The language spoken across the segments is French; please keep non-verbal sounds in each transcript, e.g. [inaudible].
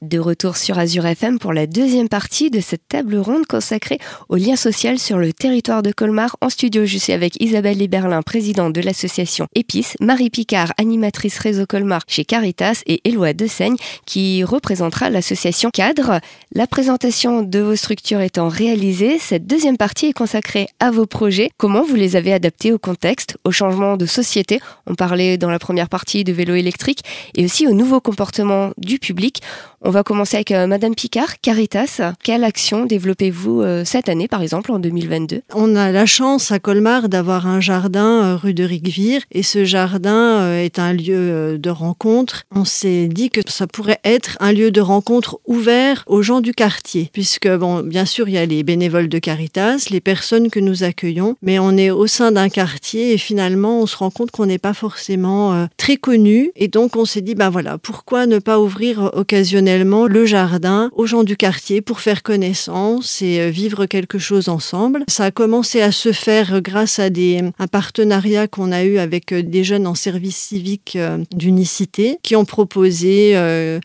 De retour sur Azure FM pour la deuxième partie de cette table ronde consacrée au lien social sur le territoire de Colmar. En studio, je suis avec Isabelle Liberlin, présidente de l'association Épice, Marie Picard, animatrice réseau Colmar chez Caritas et Éloi Desaigne qui représentera l'association Cadre. La présentation de vos structures étant réalisée, cette deuxième partie est consacrée à vos projets. Comment vous les avez adaptés au contexte, au changement de société? On parlait dans la première partie de vélo électrique et aussi au nouveau comportement du public. Va commencer avec euh, Madame Picard, Caritas. Quelle action développez-vous euh, cette année, par exemple, en 2022 On a la chance à Colmar d'avoir un jardin euh, rue de Rigvire et ce jardin est un lieu de rencontre. On s'est dit que ça pourrait être un lieu de rencontre ouvert aux gens du quartier, puisque, bon, bien sûr, il y a les bénévoles de Caritas, les personnes que nous accueillons, mais on est au sein d'un quartier et finalement, on se rend compte qu'on n'est pas forcément très connu. Et donc, on s'est dit, ben voilà, pourquoi ne pas ouvrir occasionnellement le jardin aux gens du quartier pour faire connaissance et euh, vivre quelque chose ensemble. Ça a commencé à se faire grâce à des, un partenariat qu'on a eu avec euh, des jeunes en service civique euh, d'unicité qui ont proposé euh,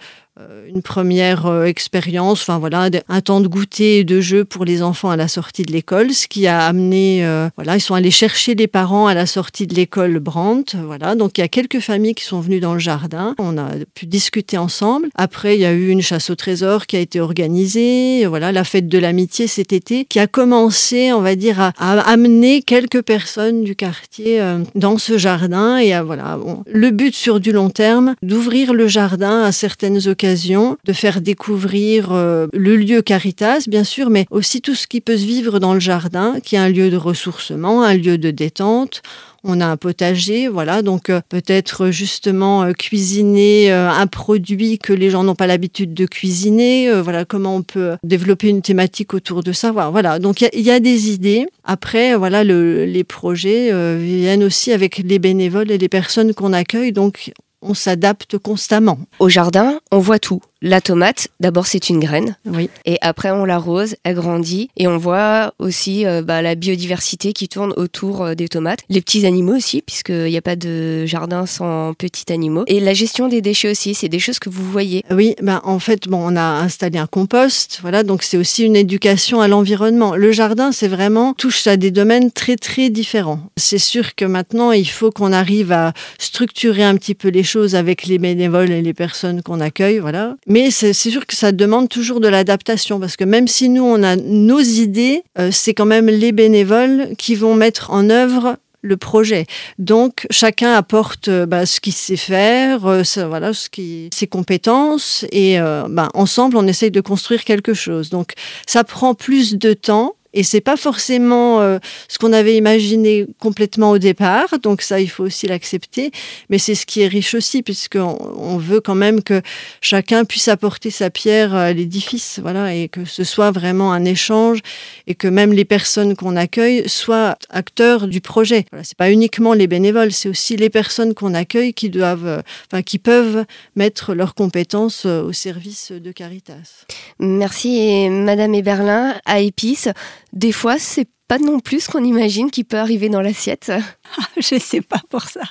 une première euh, expérience, enfin voilà, un temps de goûter et de jeu pour les enfants à la sortie de l'école, ce qui a amené, euh, voilà, ils sont allés chercher les parents à la sortie de l'école Brandt, voilà, donc il y a quelques familles qui sont venues dans le jardin, on a pu discuter ensemble. Après, il y a eu une chasse au trésor qui a été organisée, voilà, la fête de l'amitié cet été, qui a commencé, on va dire, à, amener quelques personnes du quartier dans ce jardin. Et à, voilà, le but sur du long terme, d'ouvrir le jardin à certaines occasions de faire découvrir euh, le lieu Caritas, bien sûr, mais aussi tout ce qui peut se vivre dans le jardin, qui est un lieu de ressourcement, un lieu de détente. On a un potager, voilà, donc euh, peut-être justement euh, cuisiner un produit que les gens n'ont pas l'habitude de cuisiner, voilà, comment on peut développer une thématique autour de ça, voilà. Donc il y, a des idées. Après, voilà, les projets viennent aussi avec les bénévoles et les personnes qu'on accueille, donc on s'adapte constamment. Au jardin, on voit tout. La tomate, d'abord c'est une graine. Oui. Et après on l'arrose, elle grandit. Et on voit aussi euh, bah, la biodiversité qui tourne autour euh, des tomates. Les petits animaux aussi, puisqu'il n'y a pas de jardin sans petits animaux. Et la gestion des déchets aussi, c'est des choses que vous voyez. Oui, ben, en fait, bon, on a installé un compost. Voilà, donc c'est aussi une éducation à l'environnement. Le jardin, c'est vraiment, touche à des domaines très très différents. C'est sûr que maintenant, il faut qu'on arrive à structurer un petit peu les choses avec les bénévoles et les personnes qu'on accueille. Voilà. Mais c'est sûr que ça demande toujours de l'adaptation parce que même si nous, on a nos idées, euh, c'est quand même les bénévoles qui vont mettre en œuvre le projet. Donc chacun apporte euh, bah, ce qu'il sait faire, euh, voilà, ses compétences, et bah, ensemble on essaye de construire quelque chose. Donc ça prend plus de temps, et c'est pas forcément euh, ce qu'on avait imaginé complètement au départ. Donc ça, il faut aussi l'accepter. Mais c'est ce qui est riche aussi, puisqu'on on veut quand même que chacun puisse apporter sa pierre à l'édifice, voilà, et que ce soit vraiment un échange et que même les personnes qu'on accueille soient acteurs du projet. Voilà, c'est pas uniquement les bénévoles, c'est aussi les personnes qu'on accueille qui doivent, euh, enfin, qui peuvent mettre leurs compétences euh, au service de Caritas. Merci, Madame Eberlin, à Épice des fois, c'est pas non plus ce qu'on imagine qui peut arriver dans l'assiette. [laughs] je sais pas pour ça.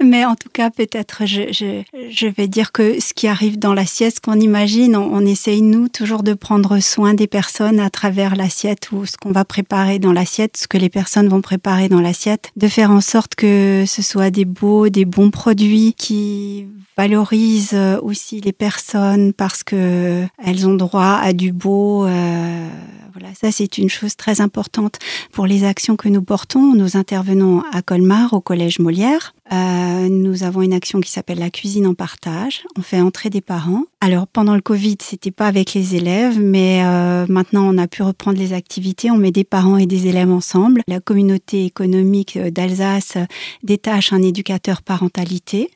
Mais en tout cas, peut-être, je, je, vais dire que ce qui arrive dans l'assiette, ce qu'on imagine, on, essaye, nous, toujours de prendre soin des personnes à travers l'assiette ou ce qu'on va préparer dans l'assiette, ce que les personnes vont préparer dans l'assiette, de faire en sorte que ce soit des beaux, des bons produits qui valorisent aussi les personnes parce que elles ont droit à du beau. Euh, voilà, ça c'est une chose très importante pour les actions que nous portons. Nous intervenons à Colmar, au Collège Molière. Euh, nous avons une action qui s'appelle la cuisine en partage. On fait entrer des parents. Alors pendant le Covid, c'était pas avec les élèves, mais euh, maintenant on a pu reprendre les activités. On met des parents et des élèves ensemble. La communauté économique d'Alsace détache un éducateur parentalité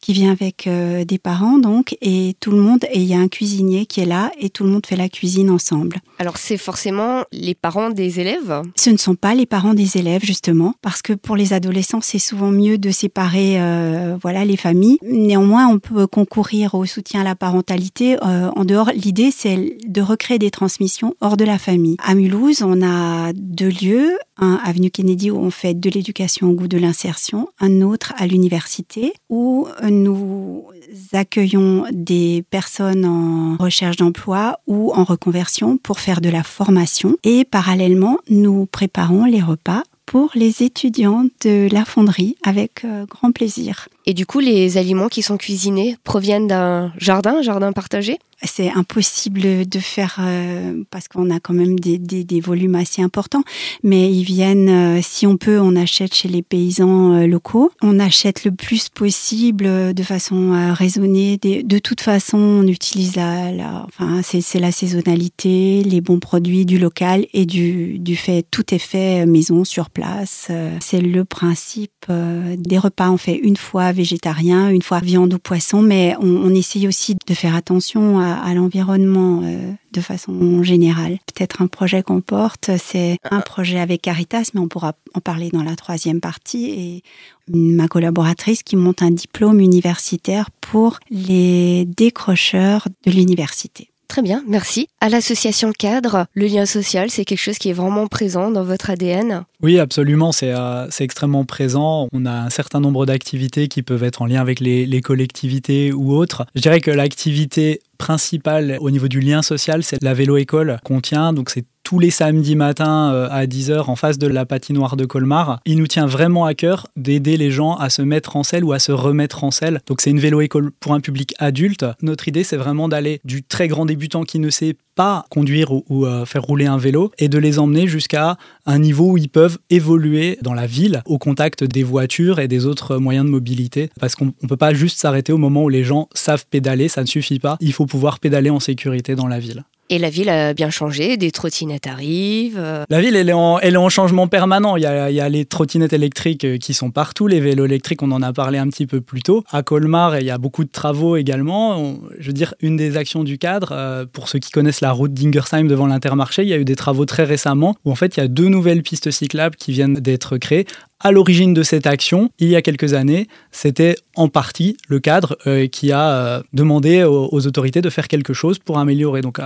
qui vient avec euh, des parents donc et tout le monde et il y a un cuisinier qui est là et tout le monde fait la cuisine ensemble. Alors c'est forcément les parents des élèves? Ce ne sont pas les parents des élèves justement parce que pour les adolescents c'est souvent mieux de séparer euh, voilà les familles. Néanmoins on peut concourir au soutien à la parentalité euh, en dehors. L'idée c'est de recréer des transmissions hors de la famille. À Mulhouse on a deux lieux un avenue Kennedy où on fait de l'éducation au goût de l'insertion, un autre à l'université où nous accueillons des personnes en recherche d'emploi ou en reconversion pour faire de la formation et parallèlement nous préparons les repas pour les étudiants de la fonderie avec euh, grand plaisir. Et du coup, les aliments qui sont cuisinés proviennent d'un jardin, jardin partagé? C'est impossible de faire euh, parce qu'on a quand même des, des, volumes assez importants. Mais ils viennent, euh, si on peut, on achète chez les paysans euh, locaux. On achète le plus possible de façon raisonnée. De, de toute façon, on utilise la, la enfin, c'est la saisonnalité, les bons produits du local et du, du fait, tout est fait maison sur place. C'est le principe des repas. On fait une fois végétarien, une fois viande ou poisson, mais on, on essaye aussi de faire attention à à, l'environnement euh, de façon générale. Peut-être un projet qu'on porte, c'est un projet avec Caritas, mais on pourra en parler dans la troisième partie. Et ma collaboratrice qui monte un diplôme universitaire pour les décrocheurs de l'université. Très bien, merci. À l'association cadre, le lien social, c'est quelque chose qui est vraiment présent dans votre ADN Oui, absolument, c'est euh, extrêmement présent. On a un certain nombre d'activités qui peuvent être en lien avec les, les collectivités ou autres. Je dirais que l'activité principale au niveau du lien social, c'est la vélo-école qu'on tient. Donc c'est tous les samedis matins euh, à 10h en face de la patinoire de Colmar. Il nous tient vraiment à cœur d'aider les gens à se mettre en selle ou à se remettre en selle. Donc c'est une vélo-école pour un public adulte. Notre idée, c'est vraiment d'aller du très grand débutant qui ne sait pas conduire ou, euh, faire rouler un vélo et de les emmener jusqu'à un niveau où ils peuvent évoluer dans la ville au contact des voitures et des autres moyens de mobilité. Parce qu'on ne peut pas juste s'arrêter au moment où les gens savent pédaler, ça ne suffit pas. Il faut pouvoir pédaler en sécurité dans la ville. Et la ville a bien changé, des trottinettes arrivent. Euh. La ville, elle est, en, changement permanent. Il y, a, il y, a, les trottinettes électriques euh, qui sont partout, les vélos électriques, on en a parlé un petit peu plus tôt. À Colmar, il y a beaucoup de travaux également. je veux dire, une des actions du cadre, euh, pour ceux qui connaissent la route d'Ingersheim devant l'Intermarché, il y a eu des travaux très récemment où en fait, il y a deux nouvelles pistes cyclables qui viennent d'être créées à l'origine de cette action, il y a quelques années, c'était en partie le cadre qui a demandé aux, aux, autorités de faire quelque chose pour améliorer. Donc,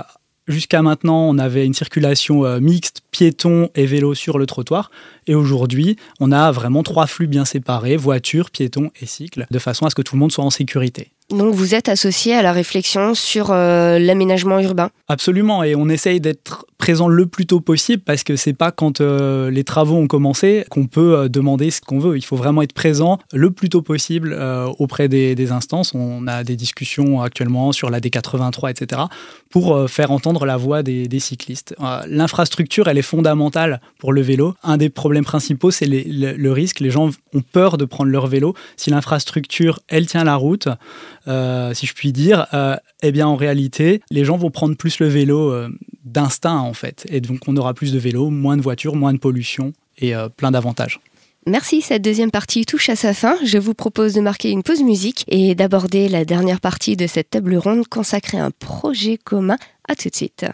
Jusqu'à maintenant, on avait une circulation euh, mixte, piétons et vélos sur le trottoir. Et aujourd'hui, on a vraiment trois flux bien séparés, voitures, piétons et cycles, de façon à ce que tout le monde soit en sécurité. Donc vous êtes associé à la réflexion sur euh, l'aménagement urbain? Absolument, et on essaye d'être présent le plus tôt possible parce que c'est pas quand euh, les travaux ont commencé qu'on peut euh, demander ce qu'on veut. Il faut vraiment être présent le plus tôt possible auprès des, instances. On a des discussions actuellement sur la D83, etc., pour faire entendre la voix des, cyclistes. L'infrastructure, elle est fondamentale pour le vélo. Un des problèmes principaux, c'est le, risque. Les gens ont peur de prendre leur vélo. Si l'infrastructure, elle tient la route, euh, si je puis dire, euh, eh bien en réalité, les gens vont prendre plus le vélo euh, d'instinct en fait. Et donc on aura plus de vélos, moins de voitures, moins de pollution et plein d'avantages. Merci, cette deuxième partie touche à sa fin. Je vous propose de marquer une pause musique et d'aborder la dernière partie de cette table ronde consacrée à un projet commun. À tout de suite.